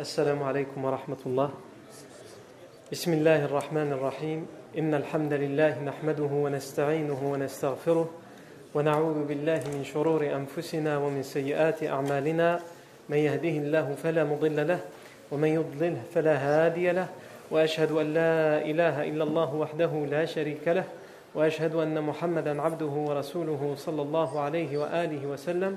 السلام عليكم ورحمة الله. بسم الله الرحمن الرحيم. إن الحمد لله نحمده ونستعينه ونستغفره ونعوذ بالله من شرور أنفسنا ومن سيئات أعمالنا. من يهده الله فلا مضل له ومن يضلله فلا هادي له. وأشهد أن لا إله إلا الله وحده لا شريك له. وأشهد أن محمدا عبده ورسوله صلى الله عليه وآله وسلم.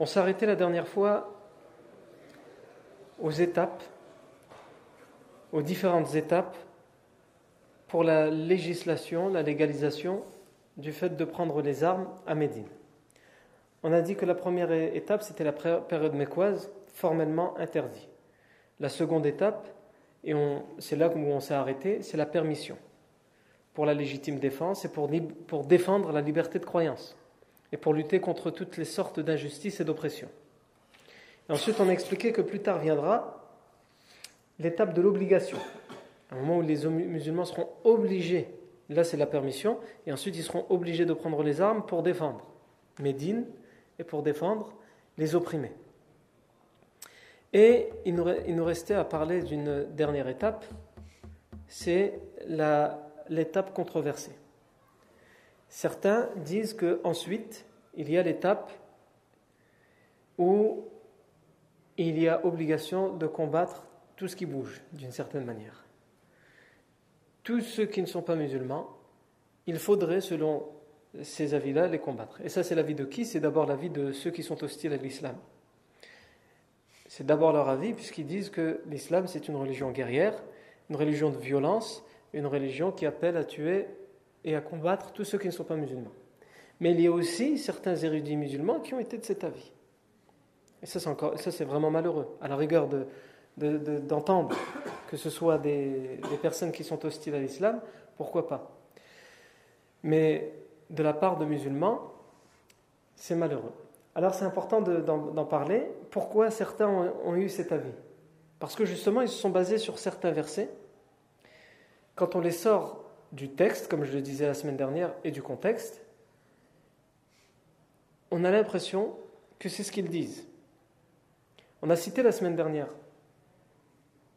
On s'est arrêté la dernière fois aux étapes, aux différentes étapes pour la législation, la légalisation du fait de prendre les armes à Médine. On a dit que la première étape, c'était la période mécoise, formellement interdit. La seconde étape, et c'est là où on s'est arrêté, c'est la permission pour la légitime défense et pour défendre la liberté de croyance et pour lutter contre toutes les sortes d'injustices et d'oppression. Ensuite, on a expliqué que plus tard viendra l'étape de l'obligation, un moment où les musulmans seront obligés, là c'est la permission, et ensuite ils seront obligés de prendre les armes pour défendre Médine et pour défendre les opprimés. Et il nous, il nous restait à parler d'une dernière étape, c'est l'étape controversée. Certains disent que ensuite il y a l'étape où il y a obligation de combattre tout ce qui bouge d'une certaine manière. Tous ceux qui ne sont pas musulmans, il faudrait, selon ces avis-là, les combattre. Et ça, c'est l'avis de qui? C'est d'abord l'avis de ceux qui sont hostiles à l'islam. C'est d'abord leur avis, puisqu'ils disent que l'islam, c'est une religion guerrière, une religion de violence, une religion qui appelle à tuer et à combattre tous ceux qui ne sont pas musulmans. Mais il y a aussi certains érudits musulmans qui ont été de cet avis. Et ça, c'est vraiment malheureux. À la rigueur d'entendre de, que ce soit des, personnes qui sont hostiles à l'islam, pourquoi pas Mais de la part de musulmans, c'est malheureux. Alors c'est important d'en parler. Pourquoi certains ont eu cet avis? Parce que justement, ils se sont basés sur certains versets. Quand on les sort du texte, comme je le disais la semaine dernière, et du contexte, on a l'impression que c'est ce qu'ils disent. On a cité la semaine dernière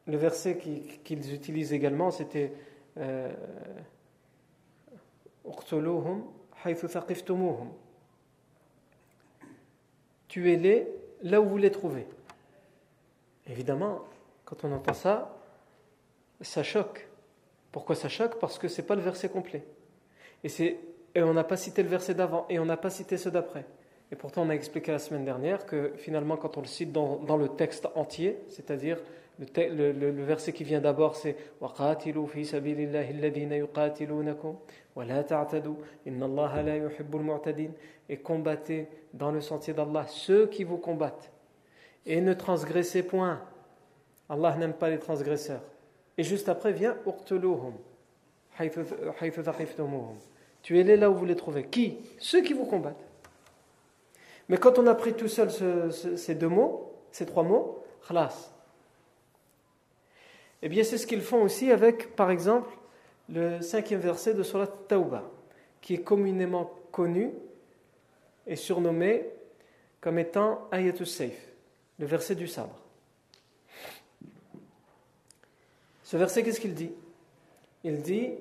le verset qu'ils utilisent également, c'était euh, Tuez-les là où vous les trouvez. Évidemment, quand on entend ça, ça choque. Pourquoi ça choque? Parce que ce n'est pas le verset complet. Et, et on n'a pas cité le verset d'avant, et on n'a pas cité ceux d'après. Et pourtant, on a expliqué la semaine dernière que finalement, quand on le cite dans, le texte entier, c'est-à-dire le, verset qui vient d'abord, c'est Et combattez dans le sentier d'Allah ceux qui vous combattent. Et ne transgressez point. Allah n'aime pas les transgresseurs. Et juste après vient Tuez-les là où vous les trouvez. Qui? Ceux qui vous combattent. Mais quand on a pris tout seul ce, ce, ces deux mots, ces trois mots, khlas. Eh bien, c'est ce qu'ils font aussi avec, par exemple, le cinquième verset de Surat Tauba, qui est communément connu et surnommé comme étant Ayatul Saif, le verset du sabre. Ce verset, qu'est-ce qu'il dit? Il dit,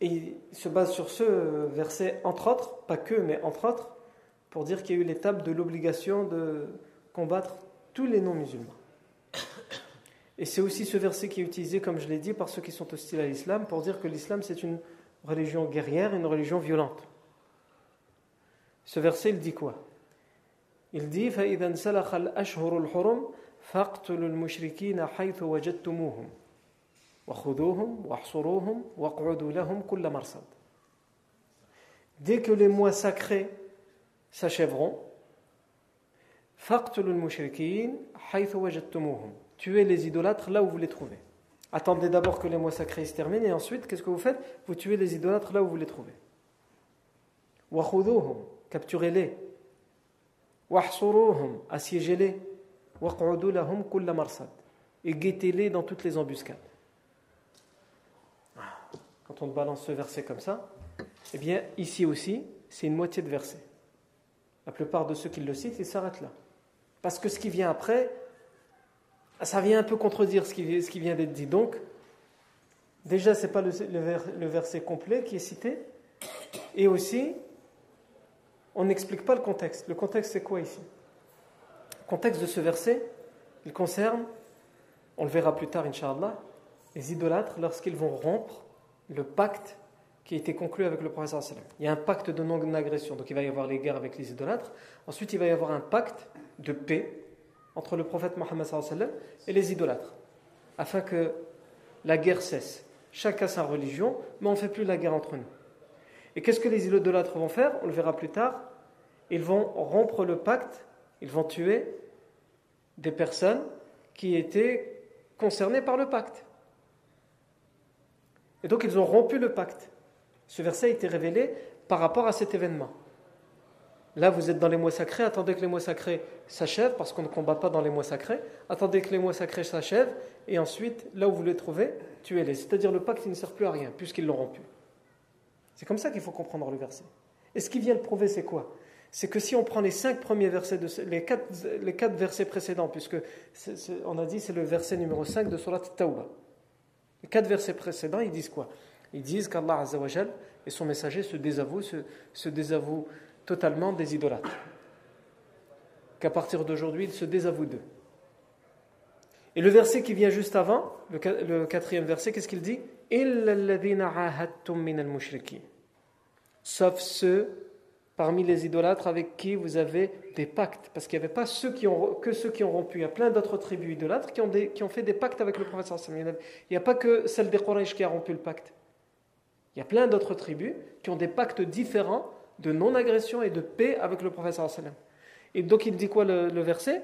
et il se base sur ce verset, entre autres, pas que, mais entre autres, pour dire qu'il y a eu l'étape de l'obligation de combattre tous les non-musulmans. Et c'est aussi ce verset qui est utilisé, comme je l'ai dit, par ceux qui sont hostiles à l'islam, pour dire que l'islam c'est une religion guerrière et une religion violente. Ce verset, il dit quoi Il dit فَإِذَا انْسَلَخَ الْأَشْهُرُ الْحُرُمْ فَاقْتُلُوا الْمُشْرِكِينَ حَيْثُ وَجَدتُّمُوهُمْ وَخُذُوهُمْ وَاحْصُرُوهُمْ وَاقْعُدُوا لَهُمْ كُلَّ مَرْصَدٍ Dès que les mois sacrés s'achèveront. Tuez les idolâtres là où vous les trouvez. Attendez d'abord que les mois sacrés se terminent et ensuite, qu'est-ce que vous faites? Vous tuez les idolâtres là où vous les trouvez. Wakhuduhum, capturez-les. Assiégez-les. Lahum kulla marsad. Et guettez-les dans toutes les embuscades. Ah. Quand on balance ce verset comme ça, eh bien, ici aussi, c'est une moitié de verset. La plupart de ceux qui le citent, ils s'arrêtent là. Parce que ce qui vient après, ça vient un peu contredire ce qui, vient d'être dit. Donc, déjà, ce n'est pas le, le, verset complet qui est cité. Et aussi, on n'explique pas le contexte. Le contexte, c'est quoi ici? Le contexte de ce verset, il concerne, on le verra plus tard, Inch'Allah, les idolâtres lorsqu'ils vont rompre le pacte qui a été conclu avec le prophète. Il y a un pacte de non-agression, donc il va y avoir les guerres avec les idolâtres. Ensuite, il va y avoir un pacte de paix entre le prophète Mohammed et les idolâtres, afin que la guerre cesse. Chacun sa religion, mais on ne fait plus la guerre entre nous. Et qu'est-ce que les idolâtres vont faire? On le verra plus tard. Ils vont rompre le pacte, ils vont tuer des personnes qui étaient concernées par le pacte. Et donc ils ont rompu le pacte. Ce verset a été révélé par rapport à cet événement. Là, vous êtes dans les mois sacrés, attendez que les mois sacrés s'achèvent, parce qu'on ne combat pas dans les mois sacrés. Attendez que les mois sacrés s'achèvent, et ensuite, là où vous les trouvez, tuez-les. C'est-à-dire le pacte, ne sert plus à rien, puisqu'ils l'ont rompu. C'est comme ça qu'il faut comprendre le verset. Et ce qui vient le prouver, c'est quoi? C'est que si on prend les cinq premiers versets, de les, quatre, les quatre versets précédents, puisque on a dit c'est le verset numéro 5 de Surat Tawbah. Les quatre versets précédents, ils disent quoi? Ils disent qu'Allah et son messager se désavouent, se, se totalement des idolâtres. Qu'à partir d'aujourd'hui, ils se désavouent d'eux. Et le verset qui vient juste avant, le quatrième verset, qu'est-ce qu'il dit? Sauf ceux parmi les idolâtres avec qui vous avez des pactes. Parce qu'il n'y avait pas ceux qui ont, que ceux qui ont rompu. Il y a plein d'autres tribus idolâtres qui ont, qui ont fait des pactes avec le prophète. Il n'y a pas que celle des Quraysh qui a rompu le pacte. Il y a plein d'autres tribus qui ont des pactes différents de non-agression et de paix avec le prophète. Et donc il dit quoi le, le verset?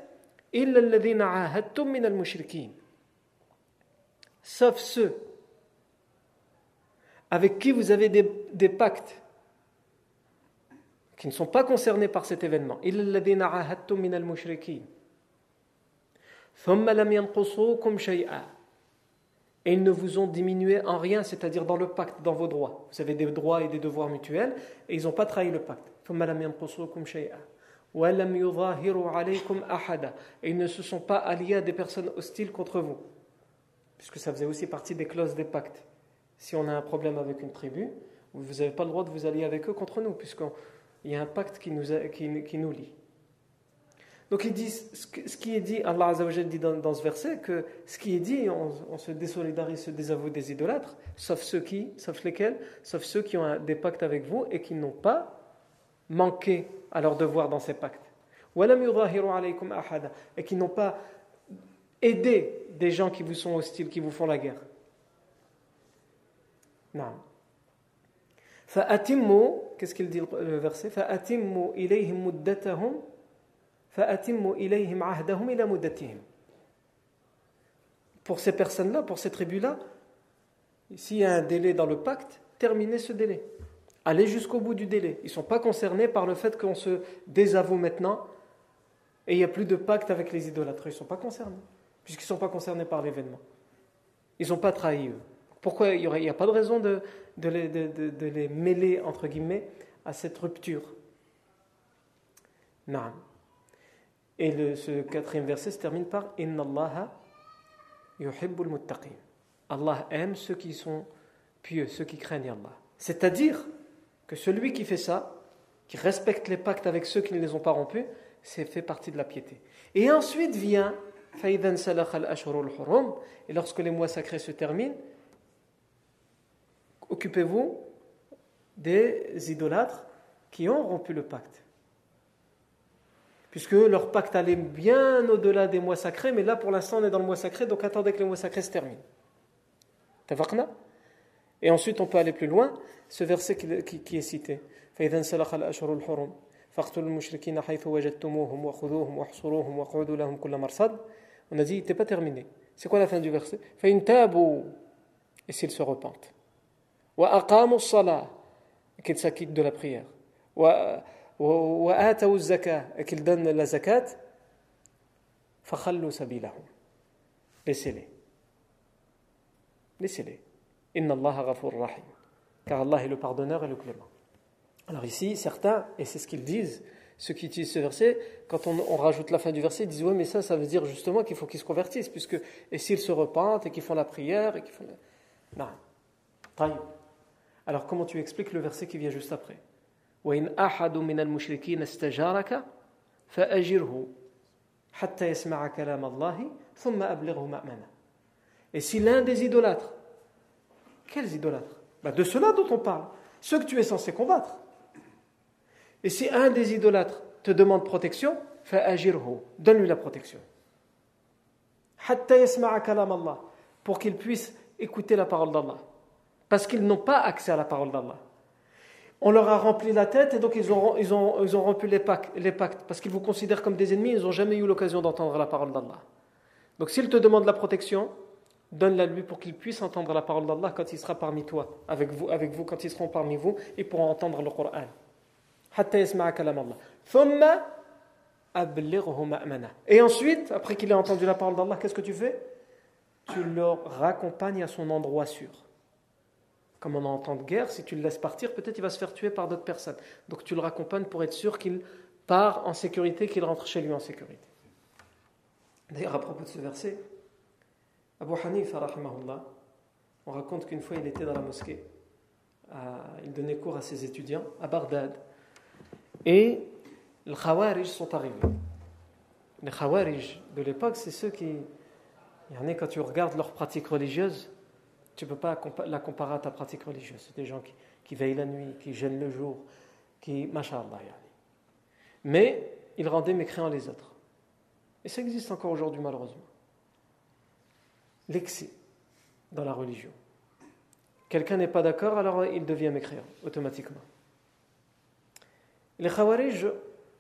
Sauf ceux avec qui vous avez des, des pactes qui ne sont pas concernés par cet événement. Et ils ne vous ont diminué en rien, c'est-à-dire dans le pacte, dans vos droits. Vous avez des droits et des devoirs mutuels, et ils n'ont pas trahi le pacte. Et ils ne se sont pas alliés à des personnes hostiles contre vous. Puisque ça faisait aussi partie des clauses des pactes. Si on a un problème avec une tribu, vous n'avez pas le droit de vous allier avec eux contre nous, puisqu'il y a un pacte qui nous, qui nous lie. Donc il dit, ce qui est dit, Allah Azzawajal dit dans, ce verset que ce qui est dit, on, se désolidarise, se désavoue des idolâtres, sauf ceux qui, sauf lesquels, sauf ceux qui ont des pactes avec vous et qui n'ont pas manqué à leur devoir dans ces pactes. Et qui n'ont pas aidé des gens qui vous sont hostiles, qui vous font la guerre. Non. Qu'est-ce qu'il dit le verset? Pour ces personnes-là, pour ces tribus-là, s'il y a un délai dans le pacte, terminez ce délai. Allez jusqu'au bout du délai. Ils ne sont pas concernés par le fait qu'on se désavoue maintenant et il n'y a plus de pacte avec les idolâtres. Ils ne sont pas concernés, puisqu'ils ne sont pas concernés par l'événement. Ils n'ont pas trahi eux. Pourquoi il n'y a pas de raison de, de, les, de, les, mêler, entre guillemets, à cette rupture? Non. Et le, ce quatrième verset se termine par Inna Allah yuhibbul muttaqin. Allah aime ceux qui sont pieux, ceux qui craignent Allah. C'est-à-dire que celui qui fait ça, qui respecte les pactes avec ceux qui ne les ont pas rompus, c'est fait partie de la piété. Et ensuite vient et lorsque les mois sacrés se terminent, occupez-vous des idolâtres qui ont rompu le pacte. Puisque leur pacte allait bien au-delà des mois sacrés, mais là pour l'instant on est dans le mois sacré, donc attendez que les mois sacrés se terminent. Et ensuite on peut aller plus loin, ce verset qui, qui est cité. On a dit, il n'était pas terminé. C'est quoi la fin du verset? Et s'ils se repentent. Qu'ils s'acquittent de la prière. Et qu'ils donnent la zakat. Laissez-les. Laissez-les. Inna Allah rahim. Car Allah est le pardonneur et le clément. Alors ici, certains, et c'est ce qu'ils disent, ceux qui utilisent ce verset, quand on, rajoute la fin du verset, ils disent Oui, mais ça, ça veut dire justement qu'il faut qu'ils se convertissent, puisque, et s'ils se repentent et qu'ils font la prière, et qu'ils font. Non. Alors, comment tu expliques le verset qui vient juste après? Et si l'un des idolâtres, quels idolâtres? Bah, De ceux-là dont on parle, ceux que tu es censé combattre. Et si un des idolâtres te demande protection, donne-lui la protection. Pour qu'il puisse écouter la parole d'Allah. Parce qu'ils n'ont pas accès à la parole d'Allah. On leur a rempli la tête et donc ils ont, ils ont, ils ont rompu les pactes, les pactes parce qu'ils vous considèrent comme des ennemis, ils n'ont jamais eu l'occasion d'entendre la parole d'Allah. Donc s'il te demande la protection, donne-la lui pour qu'il puisse entendre la parole d'Allah quand il sera parmi toi, avec vous, avec vous, quand ils seront parmi vous, et pourront entendre le Coran. Et ensuite, après qu'il ait entendu la parole d'Allah, qu'est-ce que tu fais? Tu le raccompagnes à son endroit sûr. Comme on entend de guerre, si tu le laisses partir, peut-être il va se faire tuer par d'autres personnes. Donc tu le raccompagnes pour être sûr qu'il part en sécurité, qu'il rentre chez lui en sécurité. D'ailleurs, à propos de ce verset, Abu Hanifa, on raconte qu'une fois il était dans la mosquée, il donnait cours à ses étudiants à Bagdad. Et les Khawarij sont arrivés. Les Khawarij de l'époque, c'est ceux qui. Quand tu regardes leur pratique religieuse, tu ne peux pas la comparer à ta pratique religieuse. C'est des gens qui, veillent la nuit, qui gênent le jour, qui. Masha'Allah. Mais ils rendaient mécréants les autres. Et ça existe encore aujourd'hui, malheureusement. L'excès dans la religion. Quelqu'un n'est pas d'accord, alors il devient mécréant, automatiquement. Les Khawarij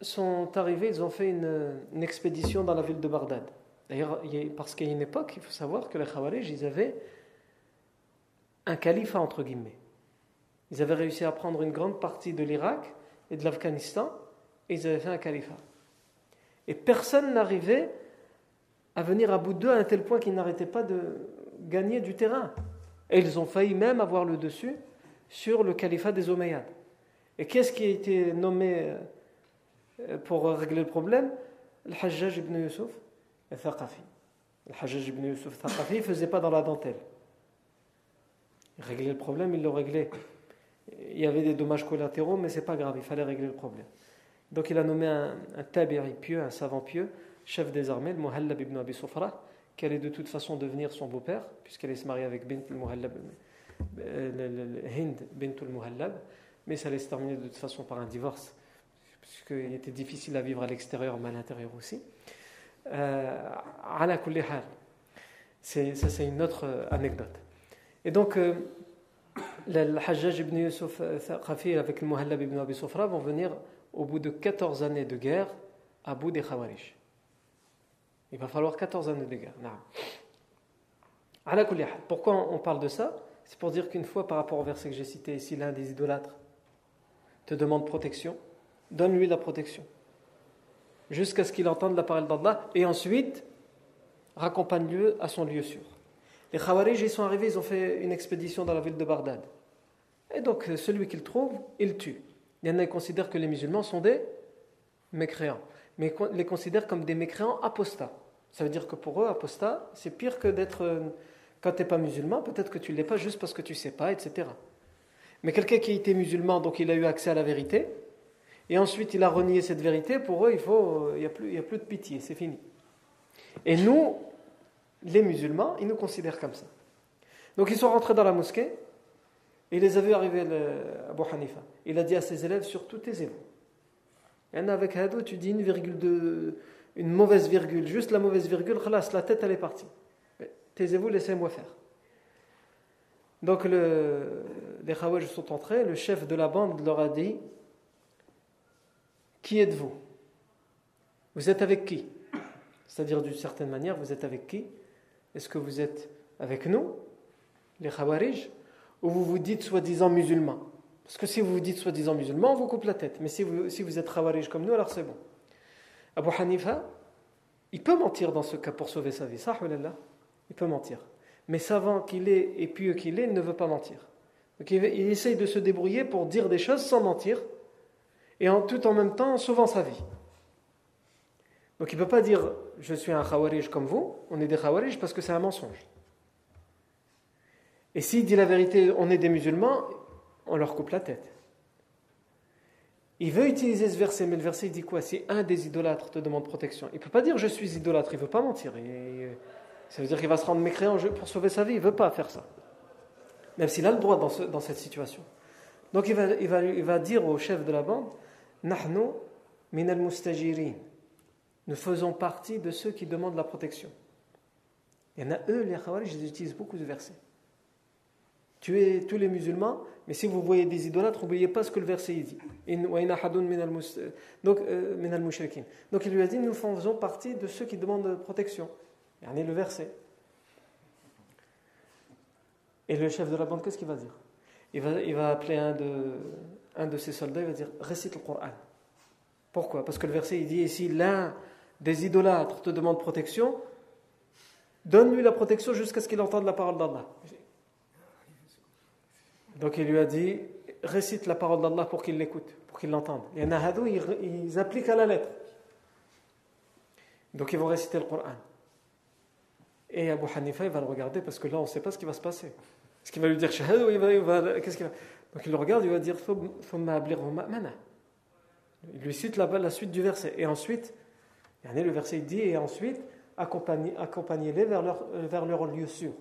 sont arrivés, ils ont fait une, expédition dans la ville de Bagdad. D'ailleurs, parce a une époque, il faut savoir que les Khawarij, ils avaient un califat, entre guillemets. Ils avaient réussi à prendre une grande partie de l'Irak et de l'Afghanistan, et ils avaient fait un califat. Et personne n'arrivait à venir à bout d'eux à un tel point qu'ils n'arrêtaient pas de gagner du terrain. Et ils ont failli même avoir le dessus sur le califat des Omeyyades. Et qu'est-ce qui a été nommé euh, pour régler le problème? Le Hajjaj ibn Yusuf al-Thaqafi. Le Hajjaj ibn Yusuf al-Thaqafi ne faisait pas dans la dentelle. Réglait le problème, il le réglait. Il y avait des dommages collatéraux, mais c'est pas grave, il fallait régler le problème. Donc il a nommé un, un pieux, un savant pieux, chef des armées, le Muhallab ibn Abi Sufra, qui allait de toute façon devenir son beau-père, puisqu'elle est se marier avec Bint al-Muhallab, euh, Hind bint al-Muhallab mais ça allait se terminer de toute façon par un divorce, puisqu'il était difficile à vivre à l'extérieur, mais à l'intérieur aussi. Euh, ça, c'est une autre euh, anecdote. Et donc, euh, le, Hajjaj ibn Yusuf Khafi avec le Muhallab ibn Abi Sufra vont venir au bout de 14 années de guerre à bout des Khawarij. Il va falloir 14 années de guerre. Pourquoi on parle de ça? C'est pour dire qu'une fois, par rapport au verset que j'ai cité ici, l'un des idolâtres te demande protection, donne-lui la protection. Jusqu'à ce qu'il entende la parole d'Allah et ensuite raccompagne-le à son lieu sûr. Les Khawarij, ils sont arrivés, ils ont fait une expédition dans la ville de Bagdad. Et donc, celui qu'ils trouvent, ils tuent. Il y en a qui considèrent que les musulmans sont des mécréants, mais ils les considèrent comme des mécréants apostats. Ça veut dire que pour eux, apostat, c'est pire que d'être. Euh, quand tu n'es pas musulman, peut-être que tu ne l'es pas juste parce que tu ne sais pas, etc. Mais quelqu'un qui a été musulman, donc il a eu accès à la vérité, et ensuite il a renié cette vérité, pour eux, il n'y a, plus, il a plus de pitié, c'est fini. Et nous, les musulmans, ils nous considèrent comme ça. Donc ils sont rentrés dans la mosquée, Et les a vus arriver à Abu. Il a dit à ses élèves surtout taisez-vous. A avec Hado, tu dis une mauvaise virgule, juste la mauvaise virgule, khalas, la tête elle est partie. Taisez-vous, laissez-moi faire. Donc le, les Khawaj sont entrés, le chef de la bande leur a dit Qui êtes-vous? Vous êtes avec qui? C'est-à-dire d'une certaine manière, vous êtes avec qui? Est-ce que vous êtes avec nous, les Khawarij, ou vous vous dites soi-disant musulmans Parce que si vous vous dites soi-disant musulmans, on vous coupe la tête. Mais si vous, si vous êtes Khawarij comme nous, alors c'est bon. Abu Hanifa, il peut mentir dans ce cas pour sauver sa vie. Ça, il peut mentir. Mais savant qu'il est et pieux qu'il est, il ne veut pas mentir. Donc il, essaye de se débrouiller pour dire des choses sans mentir et en, tout en même temps en sauvant sa vie. Donc il ne peut pas dire je suis un khawarij comme vous, on est des khawarij parce que c'est un mensonge. Et s'il dit la vérité, on est des musulmans, on leur coupe la tête. Il veut utiliser ce verset, mais le verset il dit quoi? Si un des idolâtres te demande protection, il ne peut pas dire je suis idolâtre, il ne veut pas mentir. ça veut dire qu'il va se rendre mécréant pour sauver sa vie, il ne veut pas faire ça. Même s'il a le droit dans, cette situation. Donc il va, dire au chef de la bande Nahnu min al Nous faisons partie de ceux qui demandent la protection. Il y en a eux, les Khawarij, ils utilisent beaucoup de versets. Tuez tous les musulmans, mais si vous voyez des idolâtres, n'oubliez pas ce que le verset dit. Donc, euh, Donc il lui a dit Nous faisons partie de ceux qui demandent protection. Il le verset. Et le chef de la bande, qu'est-ce qu'il va dire? Il va, appeler un de, ses soldats, il va dire Récite le Coran. Pourquoi? Parce que le verset il dit Ici, l'un des idolâtres te demande protection, donne-lui la protection jusqu'à ce qu'il entende la parole d'Allah. Donc il lui a dit récite la parole d'Allah pour qu'il l'écoute, pour qu'il l'entende. Les Nahadou, ils, ils appliquent à la lettre. Donc ils vont réciter le Coran. Et Abu Hanifa, il va le regarder parce que là, on ne sait pas ce qui va se passer. Est-ce qu'il va lui dire Shahad il va. Qu'est-ce qu'il va? Donc il le regarde, il va dire Il lui cite la, la suite du verset. Et ensuite, le verset dit Et ensuite, accompagnez-les vers leur, vers leur lieu sûr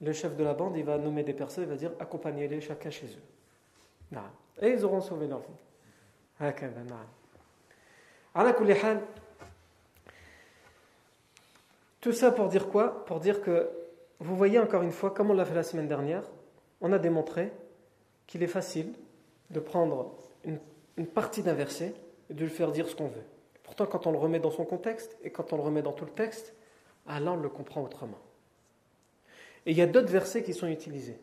le chef de la bande, il va nommer des personnes, il va dire accompagnez-les chacun chez eux. Et ils auront sauvé leur vie. Tout ça pour dire quoi? Pour dire que, vous voyez encore une fois, comme on l'a fait la semaine dernière, on a démontré qu'il est facile de prendre une, une partie d'un verset et de lui faire dire ce qu'on veut. Pourtant, quand on le remet dans son contexte et quand on le remet dans tout le texte, Allah le comprend autrement. Et il y a d'autres versets qui sont utilisés.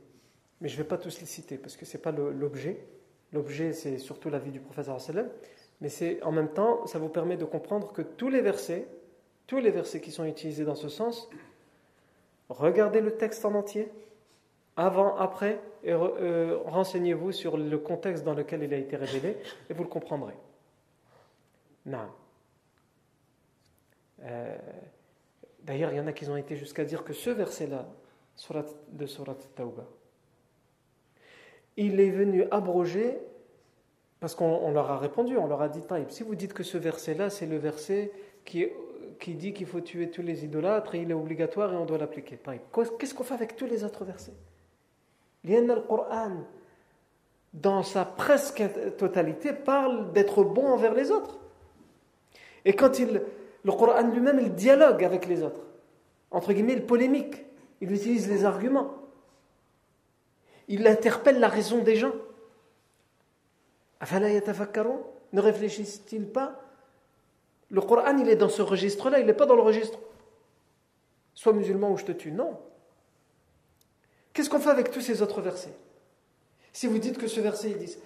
Mais je ne vais pas tous les citer parce que ce n'est pas l'objet. L'objet, c'est surtout la vie du sallam. Mais c'est en même temps, ça vous permet de comprendre que tous les versets, tous les versets qui sont utilisés dans ce sens, regardez le texte en entier, avant, après, et euh, renseignez-vous sur le contexte dans lequel il a été révélé, et vous le comprendrez. Non. Euh, d'ailleurs, il y en a qui ont été jusqu'à dire que ce verset-là, de Surat Tauba. Il est venu abroger, parce qu'on leur a répondu, on leur a dit si vous dites que ce verset-là, c'est le verset qui, qui dit qu'il faut tuer tous les idolâtres et il est obligatoire et on doit l'appliquer. Qu'est-ce qu'on fait avec tous les autres versets? Le Coran, dans sa presque totalité, parle d'être bon envers les autres. Et quand il, le Coran lui-même, il dialogue avec les autres. Entre guillemets, il polémique. Il utilise les arguments. Il interpelle la raison des gens. Ne réfléchissent-ils pas? Le Coran, il est dans ce registre-là, il n'est pas dans le registre. Sois musulman ou je te tue. Non. Qu'est-ce qu'on fait avec tous ces autres versets? Si vous dites que ce verset, ils disent,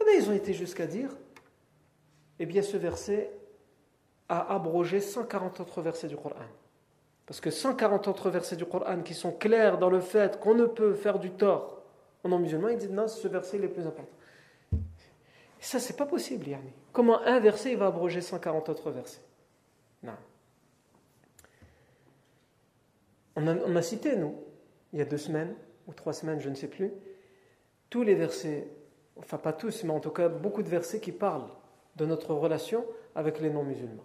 eh bien, ils ont été jusqu'à dire, eh bien, ce verset a abrogé 140 autres versets du Coran. Parce que 140 autres versets du Coran qui sont clairs dans le fait qu'on ne peut faire du tort aux non-musulmans, ils disent non, ce verset est le plus important. Ça, c'est pas possible, Yanni. Comment un verset va abroger 140 autres versets? Non. On a cité, nous, il y a deux semaines, ou trois semaines, je ne sais plus, tous les versets, enfin pas tous, mais en tout cas beaucoup de versets qui parlent de notre relation avec les non-musulmans.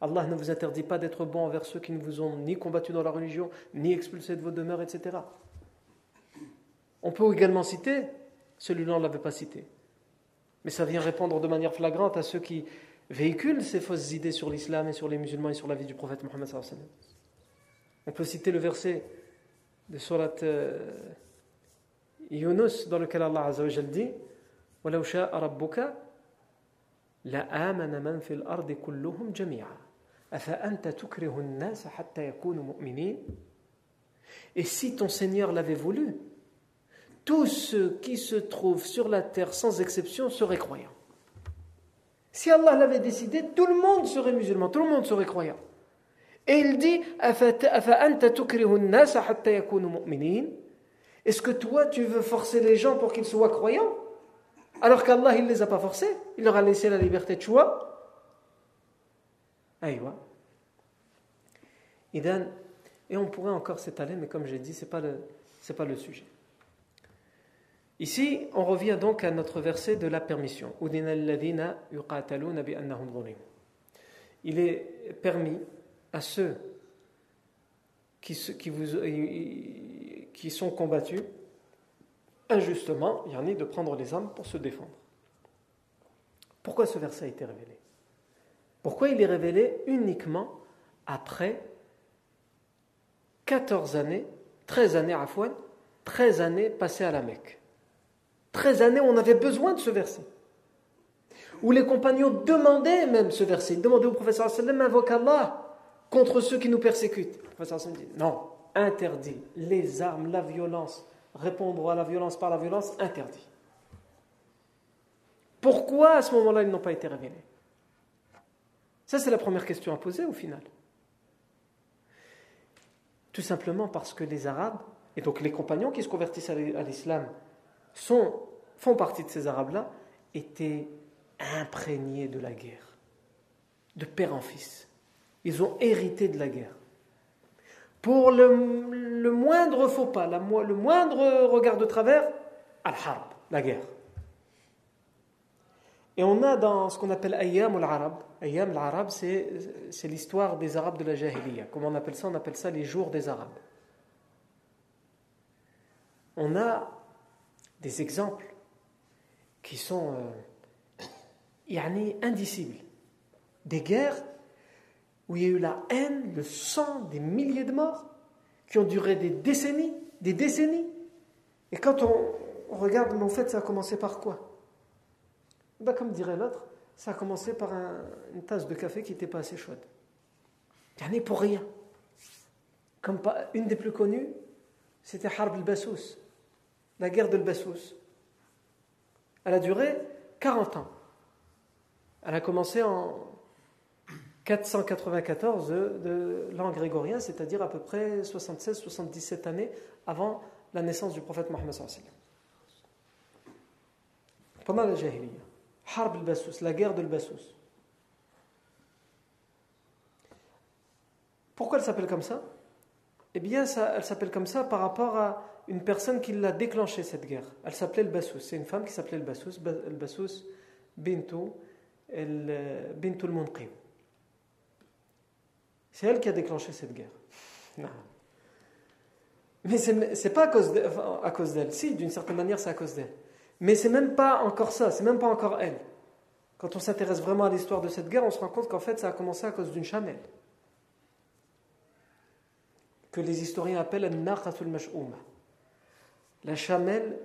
Allah ne vous interdit pas d'être bon envers ceux qui ne vous ont ni combattu dans la religion, ni expulsé de vos demeures, etc. On peut également citer, celui-là on ne l'avait pas cité, mais ça vient répondre de manière flagrante à ceux qui véhiculent ces fausses idées sur l'islam et sur les musulmans et sur la vie du prophète Mohammed. On peut citer le verset de Surat euh, Yunus dans lequel Allah Azzawajal dit وَلَوْ شَاءَ رَبُّكَ لَآمَنَ مَنْ فِي الْأَرْضِ كُلُّهُمْ جَمِيعًا et si ton Seigneur l'avait voulu, tous ceux qui se trouvent sur la terre sans exception seraient croyants. Si Allah l'avait décidé, tout le monde serait musulman, tout le monde serait croyant. Et il dit Est-ce que toi tu veux forcer les gens pour qu'ils soient croyants? Alors qu'Allah il ne les a pas forcés, il leur a laissé la liberté de choix Aïwa. Et on pourrait encore s'étaler, mais comme j'ai dit, ce n'est pas, le sujet. Ici, on revient donc à notre verset de la permission. Il est permis à ceux qui, sont combattus injustement, yani de prendre les armes pour se défendre. Pourquoi ce verset a été révélé? Pourquoi il est révélé uniquement après 14 années, 13 années à Fouane, 13 années passées à la Mecque? 13 années, on avait besoin de ce verset. Où les compagnons demandaient même ce verset. Ils demandaient au professeur sallam invoque Allah contre ceux qui nous persécutent. Le professeur sallam dit non, interdit. Les armes, la violence, répondre à la violence par la violence, interdit. Pourquoi à ce moment-là ils n'ont pas été révélés? Ça, c'est la première question à poser au final. Tout simplement parce que les Arabes, et donc les compagnons qui se convertissent à l'islam, font partie de ces Arabes-là, étaient imprégnés de la guerre, de père en fils. Ils ont hérité de la guerre. Pour le, moindre faux pas, le moindre regard de travers, al-harb, la guerre. Et on a dans ce qu'on appelle Ayyam al-Arab, Ayyam al-Arab, c'est l'histoire des Arabes de la Jahiliya. Comment on appelle ça? On appelle ça les jours des Arabes. On a des exemples qui sont euh, indicibles. Des guerres où il y a eu la haine, le sang, des milliers de morts, qui ont duré des décennies, des décennies. Et quand on, regarde, mais en fait, ça a commencé par quoi? Ben, Comme dirait l'autre, ça a commencé par une tasse de café qui n'était pas assez chaude. Il n'y pour rien. Comme une des plus connues, c'était Harb al-Bassous la guerre de Bassous. Elle a duré 40 ans. Elle a commencé en 494 de, l'an grégorien, c'est-à-dire à peu près 76-77 années avant la naissance du prophète Mohammed. Pendant la Jahiliya. Harb al-Bassous, la guerre de Bassous. Pourquoi elle s'appelle comme ça? Eh bien, ça, elle s'appelle comme ça par rapport à une personne qui l'a déclenché cette guerre. Elle s'appelait le Bassous. C'est une femme qui s'appelait le Bassous, le Bassous Bintou, Bintou Munqim. C'est elle qui a déclenché cette guerre. Mais ce n'est pas à cause d'elle. Si, d'une certaine manière, c'est à cause d'elle. Mais c'est même pas encore ça, c'est même pas encore elle. Quand on s'intéresse vraiment à l'histoire de cette guerre, on se rend compte qu'en fait, ça a commencé à cause d'une chamelle. Que les historiens appellent Naqatul Mash'ouma la chamelle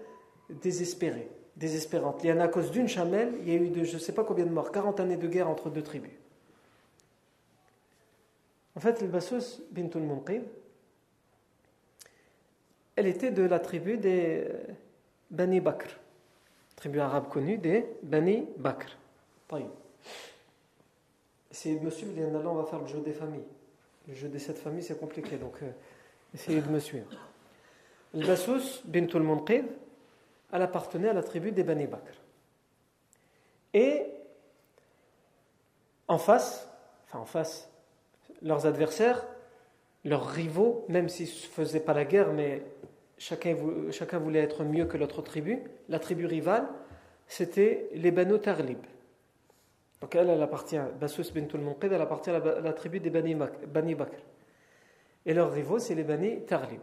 désespérée, désespérante. Il y en a à cause d'une chamelle, il y a eu de je ne sais pas combien de morts, 40 années de guerre entre deux tribus. En fait, le Bassus bintul Munqib, elle était de la tribu des euh, Bani Bakr, tribu arabe connue des Bani Bakr. Essayez de me suivre, là on va faire le jeu des familles. Le jeu des sept familles, c'est compliqué, donc euh, essayez de me suivre. Al-Bassous bintul Munqid elle appartenait à la tribu des Bani Bakr. Et en face, enfin en face, leurs adversaires, leurs rivaux, même s'ils ne faisaient pas la guerre, mais chacun, chacun voulait être mieux que l'autre tribu, la tribu rivale, c'était les Banu Tarlib. Donc elle, elle appartient, Basus bintul Munqid, elle appartient à la, tribu des Bani, Bakr. Et leurs rivaux, c'est les Bani Tarlib.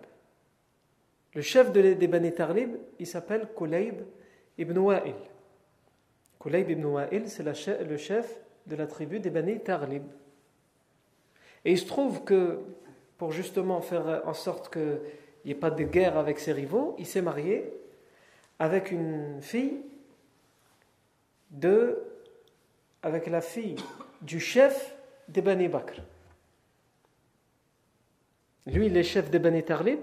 Le chef des Bani Tarlib, il s'appelle Kulayb ibn Wa'il. Kulayb ibn Wa'il, c'est le chef de la tribu des Bani Tarlib. Et il se trouve que, pour justement faire en sorte qu'il n'y ait pas de guerre avec ses rivaux, il s'est marié avec une fille de avec la fille du chef des Bani Bakr. Lui, il est chef des Bani Tarlib,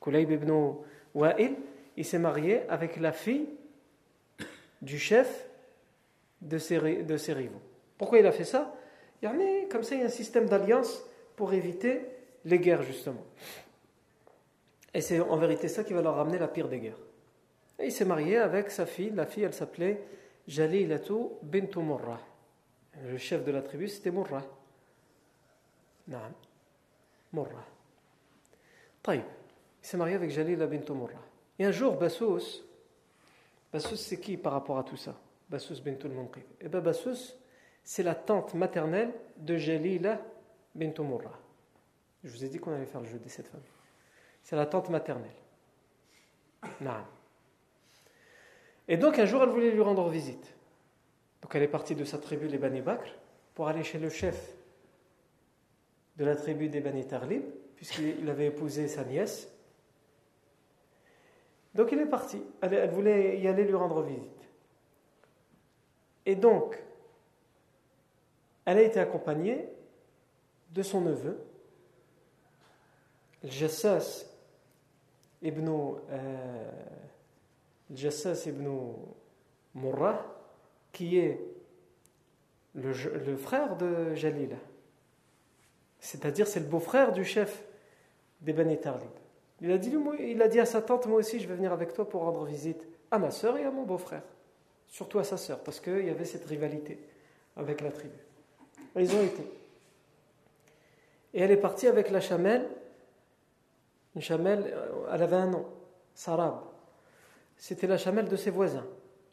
Kulayb ibn Wa'il, il s'est marié avec la fille du chef de ses, de ses rivaux. Pourquoi il a fait ça? Comme ça, il y a un système d'alliance pour éviter les guerres, justement. Et c'est en vérité ça qui va leur ramener la pire des guerres. Et il s'est marié avec sa fille, la fille, elle s'appelait Jalilatu bint Murrah. Le chef de la tribu, c'était Murrah. Non. Murrah. Taïb. Il s'est marié avec Jalila bint Murrah. Et un jour, Bassous, Bassous, c'est qui par rapport à tout ça? Bassous bint al Eh bien, Bassous, c'est la tante maternelle de Jalila bint Murrah. Je vous ai dit qu'on allait faire le jeu de cette femme. C'est la tante maternelle. Non. Et donc un jour, elle voulait lui rendre visite. Donc elle est partie de sa tribu, les Bani Bakr, pour aller chez le chef de la tribu des Bani Tarlib, puisqu'il avait épousé sa nièce. Donc il est parti. Elle, voulait y aller lui rendre visite. Et donc, elle a été accompagnée de son neveu, Jassas ibn euh, Jassas ibn Murrah, qui est le, frère de Jalil. C'est-à-dire, c'est le beau-frère du chef des Bani Tarlib. Il a, dit, il a dit à sa tante Moi aussi, je vais venir avec toi pour rendre visite à ma soeur et à mon beau-frère. Surtout à sa soeur, parce qu'il y avait cette rivalité avec la tribu. Ils ont été. Et elle est partie avec la chamelle. Une chamelle, elle avait un nom, Sarab c'était la chamelle de ses voisins.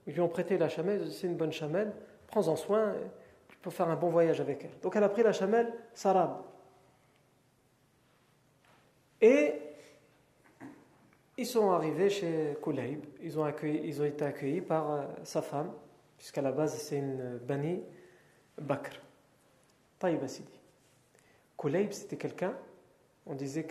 Ils lui ont prêté la chamelle, c'est une bonne chamelle, prends-en soin, tu peux faire un bon voyage avec elle. Donc elle a pris la chamelle Sarab. Et ils sont arrivés chez Kulayb, ils ont, été accueillis par euh, sa femme, puisqu'à la base c'est une Bani Bakr. Taïb Asidi. Kulayb c'était quelqu'un, on disait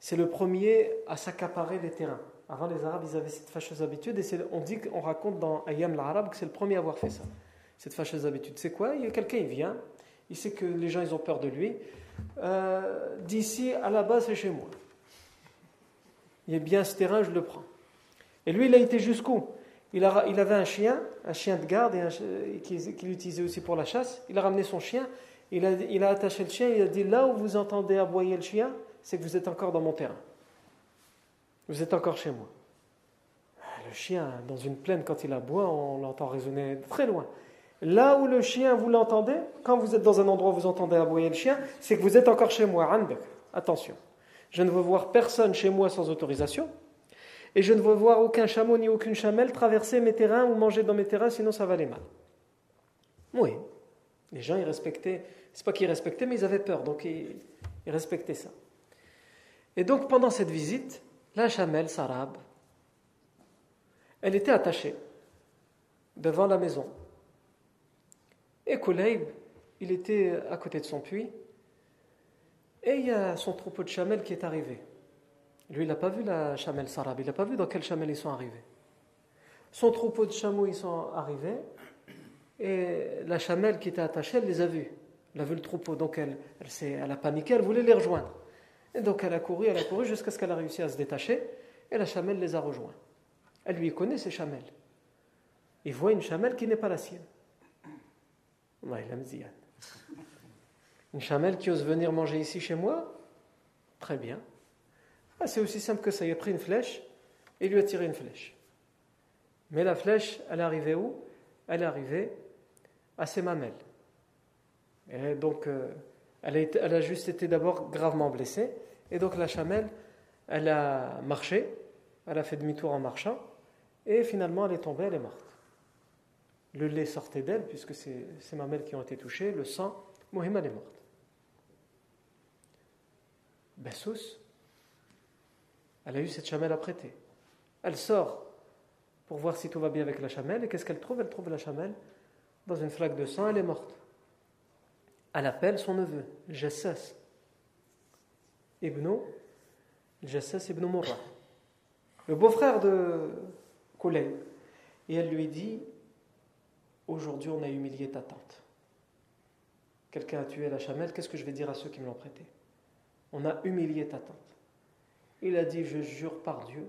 c'est le premier à s'accaparer les terrains. Avant, les Arabes, ils avaient cette fâcheuse habitude, et on dit qu'on raconte dans Ayam l'Arabe que c'est le premier à avoir fait ça. Cette fâcheuse habitude. C'est quoi? Quelqu'un, il vient, il sait que les gens, ils ont peur de lui. Euh, d'ici à la base, c'est chez moi. Il y a bien ce terrain, je le prends. Et lui, il a été jusqu'où? Il, il, avait un chien, un chien de garde, et qu'il utilisait aussi pour la chasse. Il a ramené son chien, il a, attaché le chien, il a dit là où vous entendez aboyer le chien, c'est que vous êtes encore dans mon terrain. Vous êtes encore chez moi. Le chien, dans une plaine, quand il aboie, on l'entend résonner très loin. Là où le chien, vous l'entendez, quand vous êtes dans un endroit où vous entendez aboyer le chien, c'est que vous êtes encore chez moi. Attention. Je ne veux voir personne chez moi sans autorisation. Et je ne veux voir aucun chameau ni aucune chamelle traverser mes terrains ou manger dans mes terrains, sinon ça va aller mal. Oui. Les gens, ils respectaient. C'est pas qu'ils respectaient, mais ils avaient peur. Donc, ils respectaient ça. Et donc pendant cette visite, la chamelle s'arabe, elle était attachée devant la maison. Et Kulayb, il était à côté de son puits, et il y a son troupeau de chamelles qui est arrivé. Lui, il n'a pas vu la chamelle s'arabe, il n'a pas vu dans quelle chamelle ils sont arrivés. Son troupeau de chameaux, ils sont arrivés, et la chamelle qui était attachée, elle les a vus. Elle a vu le troupeau, donc elle, elle, elle a paniqué, elle voulait les rejoindre. Et donc elle a couru, elle a couru jusqu'à ce qu'elle a réussi à se détacher, et la chamelle les a rejoints. Elle lui connaît ces chamelles. Il voit une chamelle qui n'est pas la sienne. Une chamelle qui ose venir manger ici chez moi? Très bien. Ah, c'est aussi simple que ça. Il a pris une flèche et lui a tiré une flèche. Mais la flèche, elle est arrivée où? Elle est arrivée à ses mamelles. Donc, euh, elle, a elle, a juste été d'abord gravement blessée. Et donc, la chamelle, elle a marché, elle a fait demi-tour en marchant, et finalement, elle est tombée, elle est morte. Le lait sortait d'elle, puisque c'est ses mamelles qui ont été touchées, le sang, Mohim, elle est morte. Bessous, elle a eu cette chamelle à prêter. Elle sort pour voir si tout va bien avec la chamelle, et qu'est-ce qu'elle trouve? Elle trouve la chamelle dans une flaque de sang, elle est morte. Elle appelle son neveu, Jassas, Ibn, Jassas ibn Mourra, le beau-frère de Koulay. Et elle lui dit Aujourd'hui, on a humilié ta tante. Quelqu'un a tué la chamelle, qu'est-ce que je vais dire à ceux qui me l'ont prêté? On a humilié ta tante. Il a dit Je jure par Dieu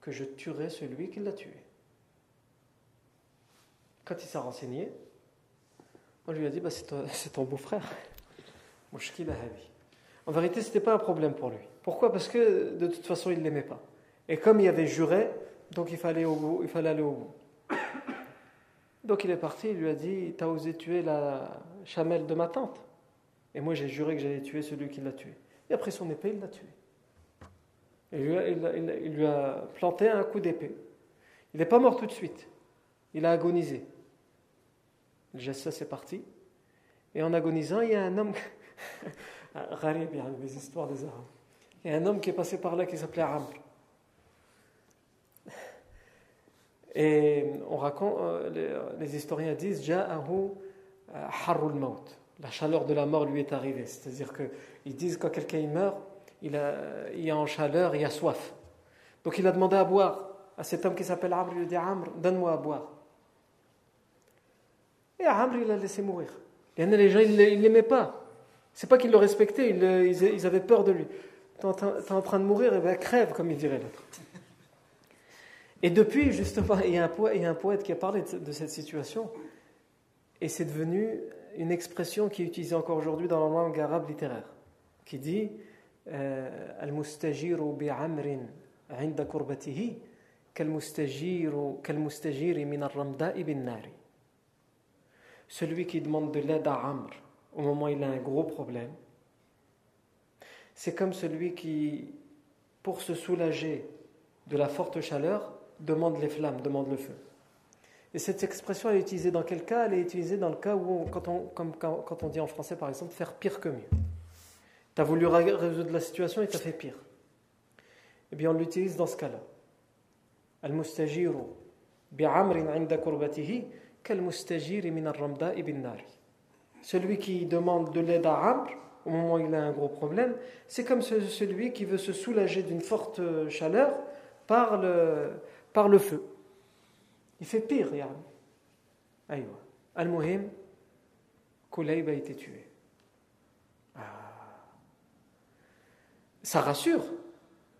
que je tuerai celui qui l'a tué. Quand il s'est renseigné, on lui a dit bah, C'est ton beau-frère. En vérité, ce n'était pas un problème pour lui. Pourquoi? Parce que de toute façon, il ne l'aimait pas. Et comme il avait juré, donc il fallait, il aller au bout. Donc il est parti, il lui a dit T'as osé tuer la chamelle de ma tante Et moi j'ai juré que j'allais tuer celui qui l'a tué. Et après son épée, il l'a tué. Et il lui, a, planté un coup d'épée. Il n'est pas mort tout de suite. Il a agonisé. Le geste, c'est parti. Et en agonisant, il y a un homme. Les histoires des Arabes. Il y a un homme qui est passé par là qui s'appelait Amr. Et on raconte, euh, les, historiens disent Ja'ahu euh, harrul maut. La chaleur de la mort lui est arrivée. C'est-à-dire qu'ils disent quand quelqu'un meurt, il, a, est en chaleur, il a soif. Donc il a demandé à boire à cet homme qui s'appelle Amr. Il lui dit Amr, donne-moi à boire. Et Amr, il a laissé mourir. Il y en a les gens, ils ne l'aimaient pas. C'est pas qu'ils le respectaient, ils, avaient peur de lui. Tu es en train de mourir, et eh bien crève, comme il dirait l'autre. Et depuis, justement, il y, a un poète, qui a parlé de, cette situation, et c'est devenu une expression qui est utilisée encore aujourd'hui dans la langue arabe littéraire, qui dit Al-mustajiru bi'amrin 'inda kurbatihi kal-mustajiri min al-ramda'i bin-nari. Celui qui demande de l'aide à Amr au moment où il a un gros problème, c'est comme celui qui, pour se soulager de la forte chaleur, demande les flammes, demande le feu. Et cette expression, est utilisée dans quel cas? Elle est utilisée dans le cas où, quand, on, comme, quand, on dit en français par exemple, faire pire que mieux. Tu as voulu résoudre la situation et tu as fait pire. Eh bien, on l'utilise dans ce cas-là. Al-mustajiru bi'amrin 'inda kurbatihi Celui qui demande de l'aide à Amr au moment où il a un gros problème, c'est comme celui qui veut se soulager d'une forte chaleur par le, feu. Il fait pire. Aïwa. Al-Muhim, Kulayb a été tué. Ah. Ça rassure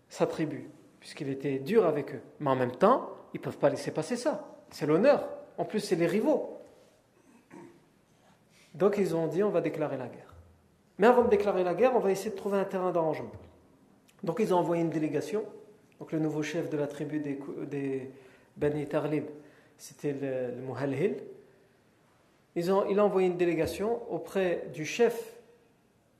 sa tribu, puisqu'il était dur avec eux. Mais en même temps, ils ne peuvent pas laisser passer ça. C'est l'honneur. En plus, c'est les rivaux. Donc ils ont dit on va déclarer la guerre. Mais avant de déclarer la guerre, on va essayer de trouver un terrain d'arrangement. Donc ils ont envoyé une délégation donc le nouveau chef de la tribu des, Bani Tarlib, c'était le, le. Ils ont, il a envoyé une délégation auprès du chef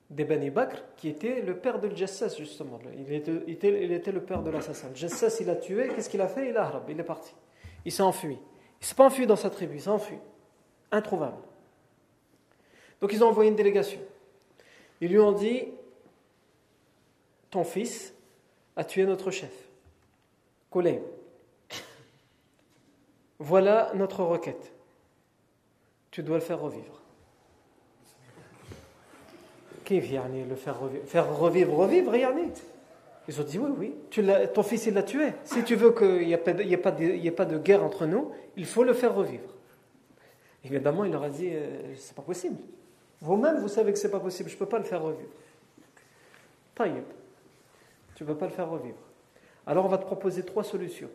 des Bani Bakr, qui était le père de Jassas, justement. Il était, il était, le père de l'assassin. Jassas, il a tué, qu'est-ce qu'il a fait? Il a harab, il est parti. Il s'est enfui. Il s'est pas enfui dans sa tribu, il s'est enfui. Introuvable. Donc ils ont envoyé une délégation. Ils lui ont dit Ton fils a tué notre chef. Collègue, voilà notre requête. Tu dois le faire revivre. Qui le faire revivre Faire revivre, revivre, yani Ils ont dit oui, oui. Ton fils, il l'a tué. Si tu veux qu'il n'y ait, pas de, guerre entre nous, il faut le faire revivre. Évidemment, il leur a dit euh, c'est pas possible. Vous-même, vous savez que c'est pas possible. Je ne peux pas le faire revivre. Taïb. Tu ne peux pas le faire revivre. Alors on va te proposer trois solutions.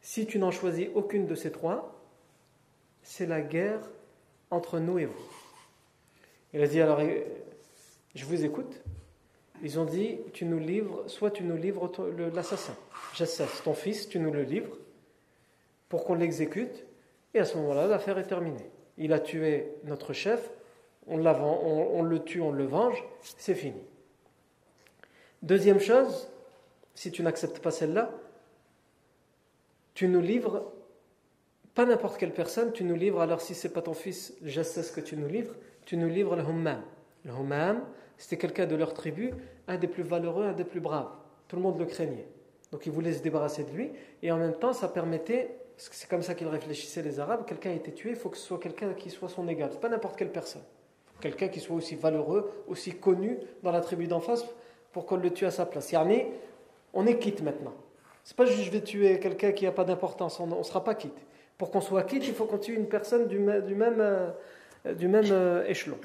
Si tu n'en choisis aucune de ces trois, c'est la guerre entre nous et vous. Il a dit alors, je vous écoute. Ils ont dit tu nous livres, soit tu nous livres l'assassin, Jassas, ton fils, tu nous le livres pour qu'on l'exécute, et à ce moment-là, l'affaire est terminée. Il a tué notre chef, on, le tue, on le venge, c'est fini. Deuxième chose, si tu n'acceptes pas celle-là, tu nous livres, pas n'importe quelle personne, tu nous livres, alors si c'est pas ton fils, ce que tu nous livres, tu nous livres le Hummam. Le Hummam, c'était quelqu'un de leur tribu, un des plus valeureux, un des plus braves. Tout le monde le craignait. Donc ils voulaient se débarrasser de lui, et en même temps, ça permettait, c'est comme ça qu'ils réfléchissaient les Arabes, quelqu'un a été tué, il faut que ce soit quelqu'un qui soit son égal, pas n'importe quelle personne. Quelqu'un qui soit aussi valeureux, aussi connu dans la tribu d'en face, pour qu'on le tue à sa place. Yani, on est quitte maintenant. C'est pas juste je vais tuer quelqu'un qui n'a pas d'importance, on ne sera pas quitte. Pour qu'on soit quitte, il faut qu'on tue une personne du, du même, euh, du même euh, échelon.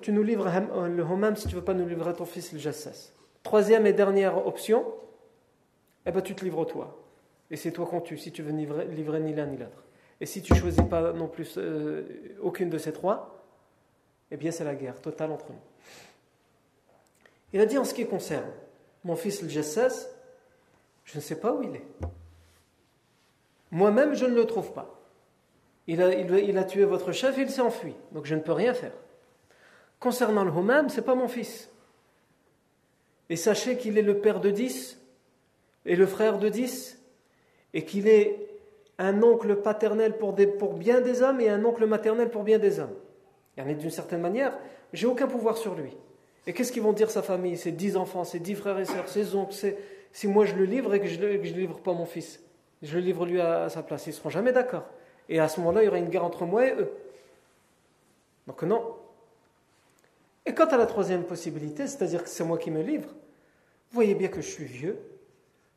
Tu nous livres le homam si tu ne veux pas nous livrer ton fils le jassas. Troisième et dernière option, eh ben, tu te livres toi. Et c'est toi qu'on tue si tu veux livrer, ni l'un ni l'autre. Et si tu choisis pas non plus euh, aucune de ces trois, eh bien c'est la guerre totale entre nous. Il a dit en ce qui concerne mon fils le Jassas, je ne sais pas où il est. Moi-même, je ne le trouve pas. Il a, il, a tué votre chef il s'est enfui. Donc je ne peux rien faire. Concernant le Homam, ce n'est pas mon fils. Et sachez qu'il est le père de dix et le frère de dix et qu'il est un oncle paternel pour, bien des hommes et un oncle maternel pour bien des hommes. Est d'une certaine manière, j'ai aucun pouvoir sur lui. Et qu'est-ce qu'ils vont dire sa famille, ses dix enfants, ses dix frères et sœurs, ses oncles Si moi je le livre et que je ne livre pas mon fils, je le livre lui à, sa place, ils seront jamais d'accord. Et à ce moment-là, il y aura une guerre entre moi et eux. Donc non. Et quant à la troisième possibilité, c'est-à-dire que c'est moi qui me livre, vous voyez bien que je suis vieux.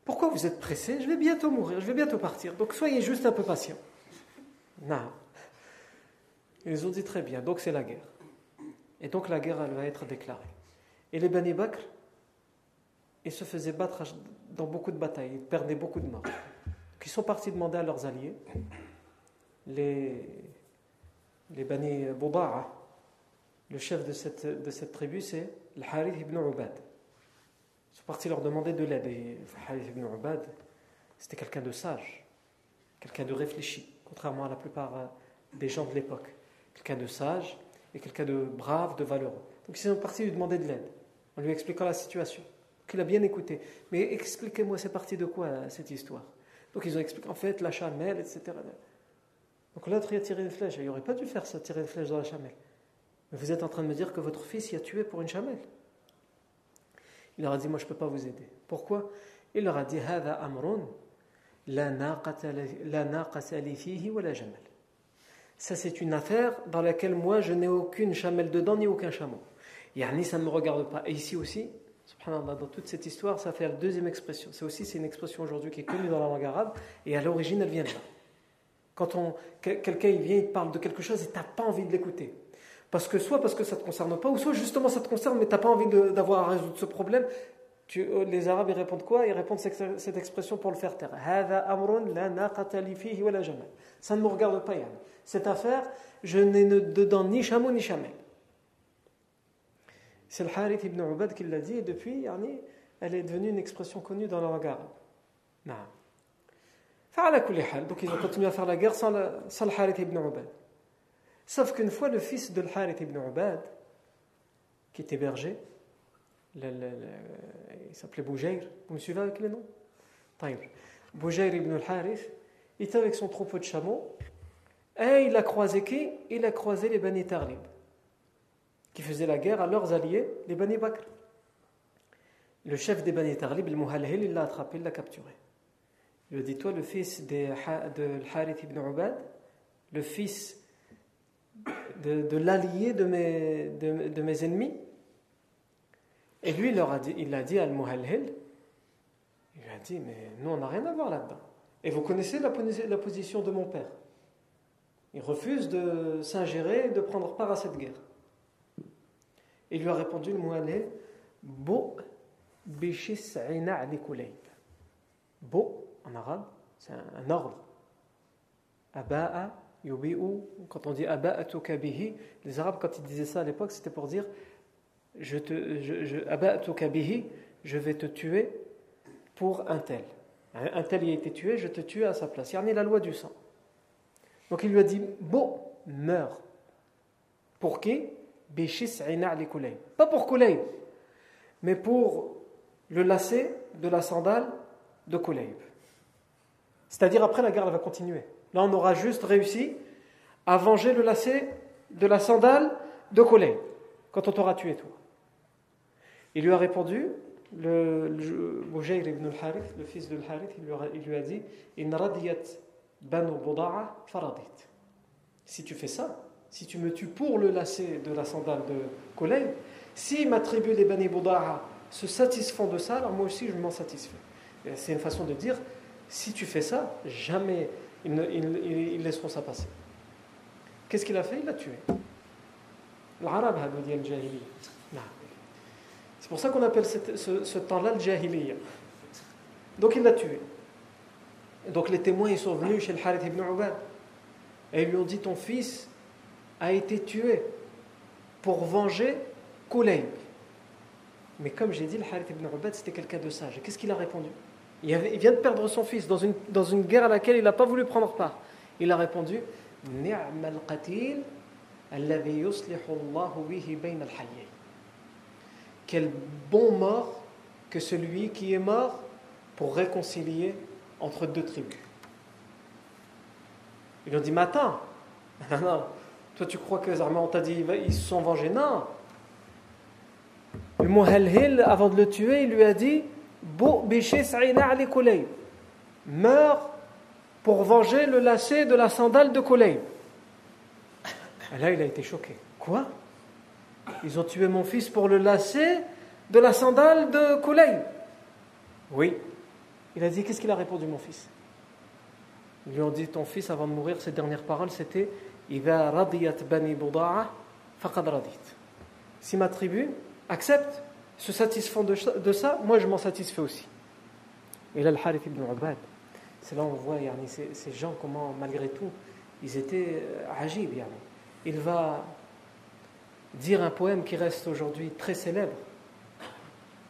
Pourquoi vous êtes pressé? Je vais bientôt mourir, je vais bientôt partir. Donc soyez juste un peu patient. Non. Ils ont dit très bien, donc c'est la guerre. Et donc la guerre, elle va être déclarée. Et les Bani Bakr, ils se faisaient battre dans beaucoup de batailles, ils perdaient beaucoup de morts. ils sont partis demander à leurs alliés, les, les Bani le chef de cette, de cette tribu, c'est le Harith ibn Ubad. Ils sont partis leur demander de l'aide. Et Harith ibn Ubad, c'était quelqu'un de sage, quelqu'un de réfléchi, contrairement à la plupart euh, des gens de l'époque. Quelqu'un de sage et quelqu'un de brave, de valeureux. Donc ils sont partis lui demander de l'aide en lui expliquant la situation. qu'il il a bien écouté. Mais expliquez-moi, c'est parti de quoi cette histoire? Donc ils ont expliqué, en fait, la chamelle, etc. Donc l'autre, il a tiré une flèche. Il n'aurait pas dû faire ça, tirer une flèche dans la chamelle. Vous êtes en train de me dire que votre fils y a tué pour une chamelle. Il leur a dit, moi je ne peux pas vous aider. Pourquoi? Il leur a dit, Ça c'est une affaire dans laquelle moi je n'ai aucune chamelle dedans ni aucun chameau. Yani ça ne me regarde pas. Et ici aussi, dans toute cette histoire, ça fait la deuxième expression. C'est aussi c'est une expression aujourd'hui qui est connue dans la langue arabe et à l'origine elle vient de là. Quand quelqu'un vient, il parle de quelque chose et tu n'as pas envie de l'écouter. Parce que soit parce que ça ne te concerne pas, ou soit justement ça te concerne, mais tu n'as pas envie d'avoir à résoudre ce problème. Euh, les Arabes, ils répondent quoi? Ils répondent cette, expression pour le faire taire. Ça ne me regarde pas, Yann. Cette affaire, je n'ai dedans ni chameau ni chamelle. C'est le Harith ibn Ubad qui l'a dit, et depuis, elle est devenue une expression connue dans la langue arabe. Donc ils ont continué à faire la guerre sans le, Harith ibn Ubad. Sauf qu'une fois, le fils de Harith ibn Ubad, qui était berger, il s'appelait Boujair, vous me suivez avec les noms Boujair ibn al-Harith, était avec son troupeau de chameaux, et il a croisé qui? Il a croisé les Bani Tarlib qui faisaient la guerre à leurs alliés, les Bani Bakr. Le chef des Bani Tarlib, le Muhalhil, il l'a attrapé, il l'a capturé. Il lui a dit Toi, le fils de, de Harith ibn Ubad, le fils de, l'allié de mes, de, mes ennemis. Et lui, il, leur a dit, il a dit à Al-Muhalhil Il lui a dit Mais nous, on n'a rien à voir là-dedans. Et vous connaissez la, position de mon père. Il refuse de s'ingérer et de prendre part à cette guerre. Il lui a répondu le Mu'allil Bo bishis Bo, en arabe, c'est un, ordre. Aba'a. Quand on dit aba'atuka bihi, les arabes, quand ils disaient ça à l'époque, c'était pour dire je, te, je, je, je vais te tuer pour un tel. Un tel y a été tué, je te tue à sa place. Il y a la loi du sang. Donc il lui a dit, bon, meurs. Pour qui? Pas pour Kulayb, mais pour le lacet de la sandale de Kulayb. C'est-à-dire après la guerre va continuer. Là on aura juste réussi à venger le lacet de la sandale de Kulayb quand on t'aura tué toi. Il lui a répondu, le, ibn al-Harith, le fils de al-Harith, il, lui a dit In radiyat banu faradit. Si tu fais ça, si tu me tues pour le lacet de la sandale de Koleil, si ma tribu des Bani Buda'a se satisfont de ça, alors moi aussi je m'en satisfais. C'est une façon de dire si tu fais ça, jamais ils, laisseront ça passer. Qu'est-ce qu'il a fait? Il l'a tué. L'arabe a dit C'est pour ça qu'on appelle ce, temps-là le jahiliya. Donc il l'a tué. Donc les témoins ils sont venus chez le Harith ibn Ubad et ils lui ont dit ton fils a été tué pour venger Kulayb. Mais comme j'ai dit, le Harith ibn Ubad c'était quelqu'un de sage. Qu'est-ce qu'il a répondu? Il, vient de perdre son fils dans une, dans une guerre à laquelle il n'a pas voulu prendre part. Il a répondu Quel bon mort que celui qui est mort pour réconcilier entre deux tribus. Ils lui ont dit, mais attends, non, toi tu crois que les on t'a dit, ils se sont vengés? Non. Le Muhalhil, avant de le tuer, il lui a dit, meurs pour venger le lacet de la sandale de. Et là, il a été choqué. Quoi? Ils ont tué mon fils pour le lacet de la sandale de Koleib Oui. Il a dit, qu'est-ce qu'il a répondu, mon fils? Ils lui ont dit, ton fils, avant de mourir, ses dernières paroles, c'était bani Si ma tribu accepte, se satisfont de ça, moi je m'en satisfais aussi. Et là, le Harith ibn Ubad, c'est là où on voit ces, ces, gens, comment, malgré tout, ils étaient euh, agib. Il va dire un poème qui reste aujourd'hui très célèbre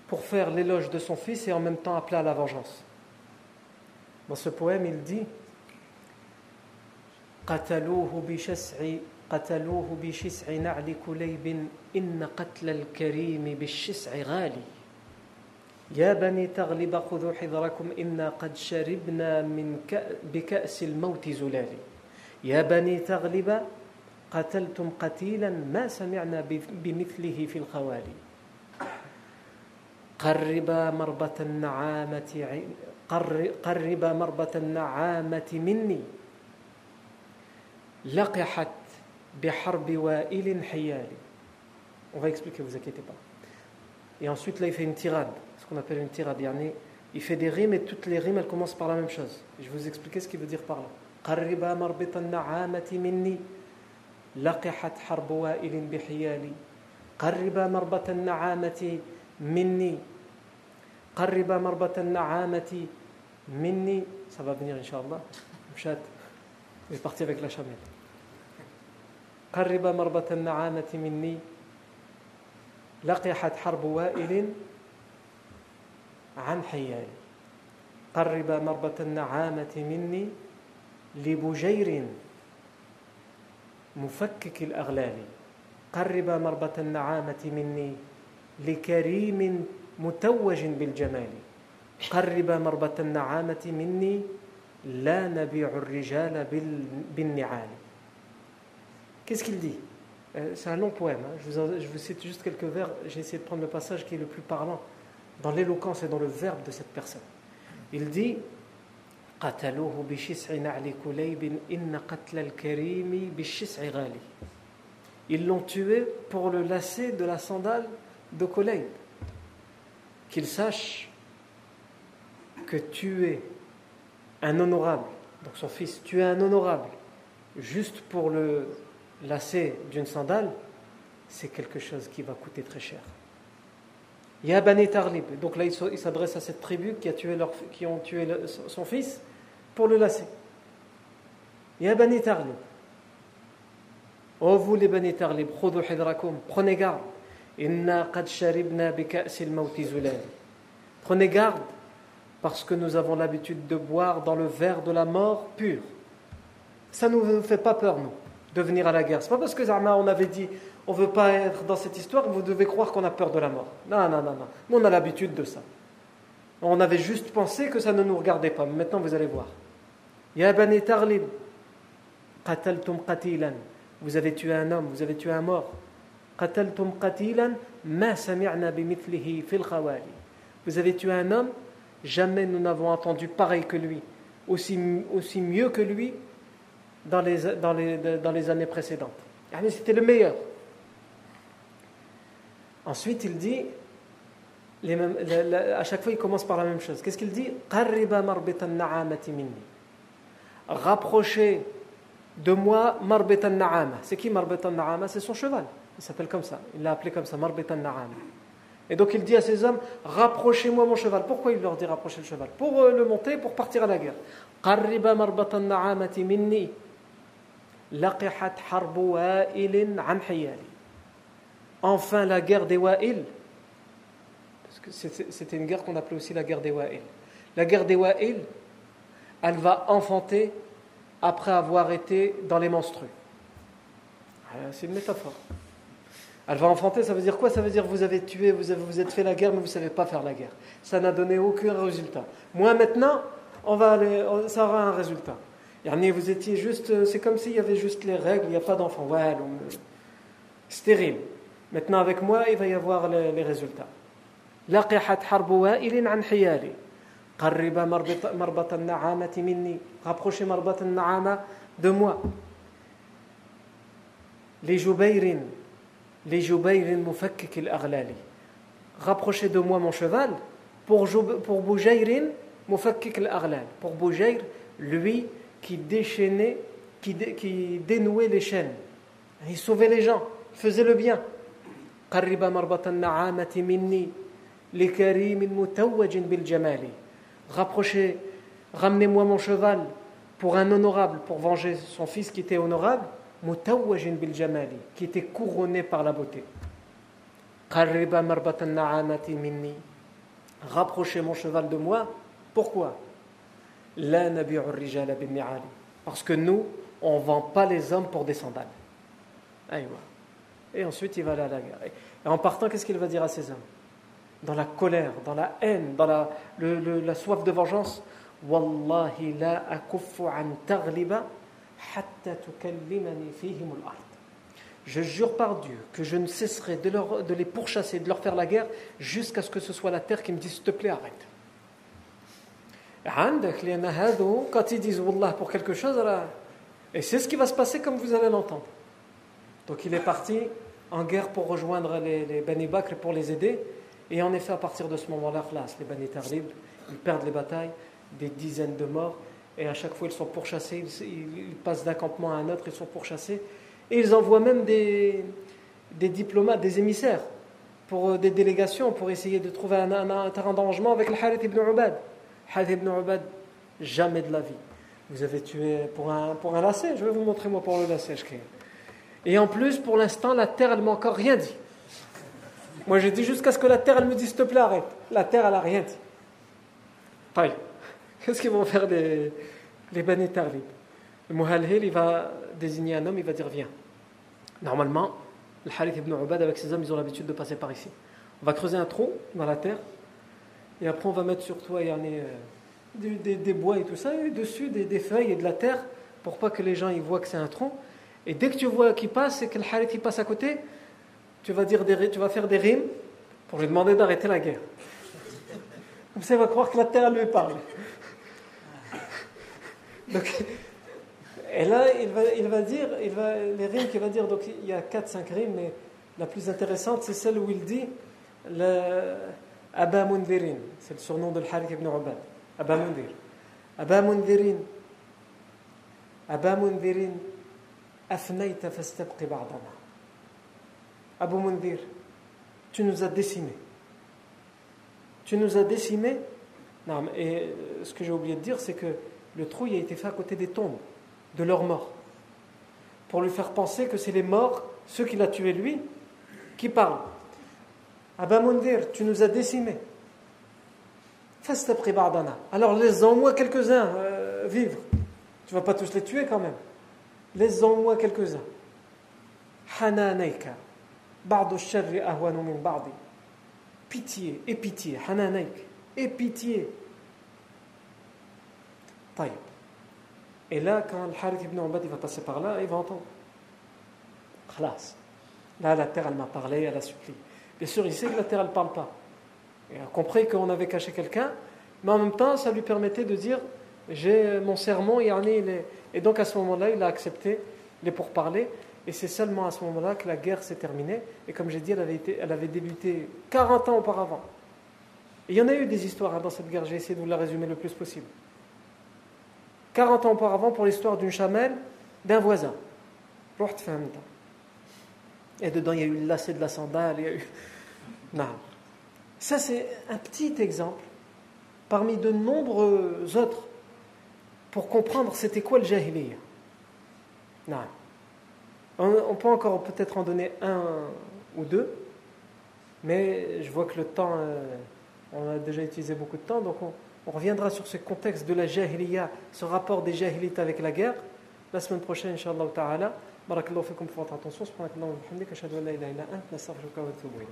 pour faire l'éloge de son fils et en même temps appeler à la vengeance. Dans ce poème, il dit قتلوه بشسع نعل كليب إن قتل الكريم بالشسع غالي. يا بني تغلب خذوا حذركم إنا قد شربنا من بكأس الموت زلالي. يا بني تغلب قتلتم قتيلا ما سمعنا بمثله في الخوالي. قربا مربة النعامة قرب مربة النعامة مني. لقحت On va expliquer, vous inquiétez pas. Et ensuite, là, il fait une tirade, ce qu'on appelle une tirade. Il fait des rimes et toutes les rimes, elles commencent par la même chose. Je vais vous expliquer ce qu'il veut dire par là. ça va venir Inch'Allah je vais partir avec la chamelle قرب مربط النعامة مني. لقحت حرب وائل عن حيالي قرب مربط النعامة مني لبجير مفكك الأغلال. قرب مربط النعامة مني لكريم متوج بالجمال. قرب مربة النعامة مني لا نبيع الرجال بالنعال. Qu'est-ce qu'il dit euh, C'est un long poème, hein. je, vous, cite juste quelques vers, j'ai essayé de prendre le passage qui est le plus parlant dans l'éloquence et dans le verbe de cette personne. Il dit Ils l'ont tué pour le lacet de la sandale de Kulayb. Qu'il sache que tuer un honorable, donc son fils, tuer un honorable, juste pour le lacet d'une sandale, c'est quelque chose qui va coûter très cher. Ya Bani Tarlib, donc là il s'adresse à cette tribu qui, a tué ont tué son fils pour le lacet. Ya Bani Tarlib, oh vous les Bani Tarlib, prenez garde. Prenez garde parce que nous avons l'habitude de boire dans le verre de la mort pure. Ça ne nous fait pas peur, nous, de venir à la guerre. C'est pas parce que Zama, on avait dit on ne veut pas être dans cette histoire vous devez croire qu'on a peur de la mort. Non, non, non, non. Nous, on a l'habitude de ça. On avait juste pensé que ça ne nous regardait pas. Mais maintenant, vous allez voir. Ya Tarlib, qataltum qatilan. Vous avez tué un homme, vous avez tué un mort. Qataltum qatilan, ma sami'na bimithlihi fil khawali. Vous avez tué un homme, jamais nous n'avons entendu pareil que lui, aussi, aussi mieux que lui dans les, dans les, dans les années précédentes. C'était le meilleur. Ensuite, il dit, à chaque fois, il commence par la même chose. Qu'est-ce qu'il dit? Rapprochez de moi Marbetan Na'ama. C'est qui Marbetan Na'ama? C'est son cheval. Il s'appelle comme ça. Il l'a appelé comme ça, Marbetan Na'ama. Et donc il dit à ses hommes Rapprochez-moi mon cheval. Pourquoi il leur dit rapprocher le cheval? Pour euh, le monter, pour partir à la guerre. Qarriba Marbetan Laqihat harbu wa'ilin an. Enfin la guerre des wa'il. Parce que c'était une guerre qu'on appelait aussi la guerre des wa'il. La guerre des wa'il, elle va enfanter après avoir été dans les menstrues. Ah, c'est une métaphore. Elle va enfanter, ça veut dire quoi? Ça veut dire vous avez tué, vous avez, vous êtes fait la guerre, mais vous ne savez pas faire la guerre. Ça n'a donné aucun résultat. Moi maintenant, on va aller, ça aura un résultat vous étiez juste, euh, c'est comme s'il y avait juste les règles, il n'y a pas d'enfant. Ouais, c'est terrible. Maintenant, avec moi, il va y avoir les, les résultats. Rapprochez marbat al-na'ama de moi. Les Jubayrin, les Jubayrin mufakkik al-aghlali. Rapprochez de moi mon cheval pour, pour Boujayrin mufakkik al-aghlal. Pour Boujair, lui, qui déchaînait, qui, dénouait les chaînes. Il sauvait les gens, il faisait le bien. Rapprochez, ramenez-moi mon cheval pour un honorable, pour venger son fils qui était honorable, qui était couronné par la beauté. Rapprochez mon cheval de moi. Pourquoi? La Parce que nous, on ne vend pas les hommes pour des sandales. Et ensuite, il va aller à la guerre. Et en partant, qu'est-ce qu'il va dire à ces hommes? Dans la colère, dans la haine, dans la, soif de vengeance. Wallahi la an hatta fihim Je jure par Dieu que je ne cesserai de, de les pourchasser, de leur faire la guerre, jusqu'à ce que ce soit la terre qui me dise S'il te plaît, arrête. Quand ils disent Wallah pour quelque chose, et c'est ce qui va se passer comme vous allez l'entendre. Donc il est parti en guerre pour rejoindre les, les Bani Bakr pour les aider. Et en effet, à partir de ce moment-là, les Bani Tarlib, ils perdent les batailles, des dizaines de morts. Et à chaque fois, ils sont pourchassés, ils, passent d'un campement à un autre, ils sont pourchassés. Et ils envoient même des, diplomates, des émissaires, pour euh, des délégations, pour essayer de trouver un, un, terrain d'arrangement avec le Harith ibn Ubad. Harith ibn Ubad, jamais de la vie. Vous avez tué pour un, pour un lacet, je vais vous montrer moi pour le lacet. Et en plus, pour l'instant, la terre, elle m'a encore rien dit. Moi, j'ai dit jusqu'à ce que la terre, elle me dise, s'il te plaît, arrête. La terre, elle n'a rien dit. Pareil. Qu'est-ce qu'ils vont faire les, les Bani Le Muhalhil, il va désigner un homme, il va dire, viens. Normalement, le Harith ibn Ubad, avec ses hommes, ils ont l'habitude de passer par ici. On va creuser un trou dans la terre, et après, on va mettre sur toi euh, des, des, des, bois et tout ça, et dessus des, des, feuilles et de la terre, pour pas que les gens ils voient que c'est un tronc. Et dès que tu vois qu'il passe et que le Harith il passe à côté, tu vas, dire des, tu vas faire des rimes pour lui demander d'arrêter la guerre. Comme ça, il va croire que la terre lui parle. Donc, et là, il va, il va dire, il va, les rimes qu'il va dire, donc il y a 4-5 rimes, mais la plus intéressante, c'est celle où il dit le, Abba Mundirin, c'est le surnom de Harith ibn Ubad. Abba Mundir. Abba Mundirin. Abba Mundirin. Afnaïta fastabqi ba'dana. Abu Mundir, tu nous as décimés. Tu nous as décimés. Non, et euh, ce que j'ai oublié de dire, c'est que le trou il a été fait à côté des tombes, de leurs morts. Pour lui faire penser que c'est les morts, ceux qu'il a tués lui, qui parlent. Abba Mundir, tu nous as décimés. Alors laisse-en moi quelques-uns euh, vivre. Tu vas pas tous les tuer quand même. Laisse-en moi quelques-uns. Hananaika. Ba'du sharri ba'di. Pitié, et pitié. Hananaik. Et pitié. Taïb. Et là, quand le Harith ibn Ubad va passer par là, il va entendre. Khlas. Là, la terre, elle m'a parlé, elle a supplié. Bien sûr, il sait que la terre, ne parle pas. Il a compris qu'on avait caché quelqu'un, mais en même temps, ça lui permettait de dire J'ai mon sermon, et donc à ce moment-là, il a accepté les pourparlers. Et c'est seulement à ce moment-là que la guerre s'est terminée. Et comme j'ai dit, elle avait, été, elle avait débuté 40 ans auparavant. Et il y en a eu des histoires hein, dans cette guerre, j'ai essayé de vous la résumer le plus possible. 40 ans auparavant, pour l'histoire d'une chamelle d'un voisin. Et dedans, il y a eu le lacet de la sandale, il y a eu. Non. Ça, c'est un petit exemple parmi de nombreux autres pour comprendre c'était quoi le jahiliya. Non. On, peut encore peut-être en donner un ou deux, mais je vois que le temps, euh, on a déjà utilisé beaucoup de temps, donc on, reviendra sur ce contexte de la jahiliya, ce rapport des jahilites avec la guerre, la semaine prochaine, Inch'Allah ta'ala. بارك الله فيكم في attention سبحانك اللهم وبحمدك أشهد أن لا إله إلا أنت نستغفرك ونتوب إليك.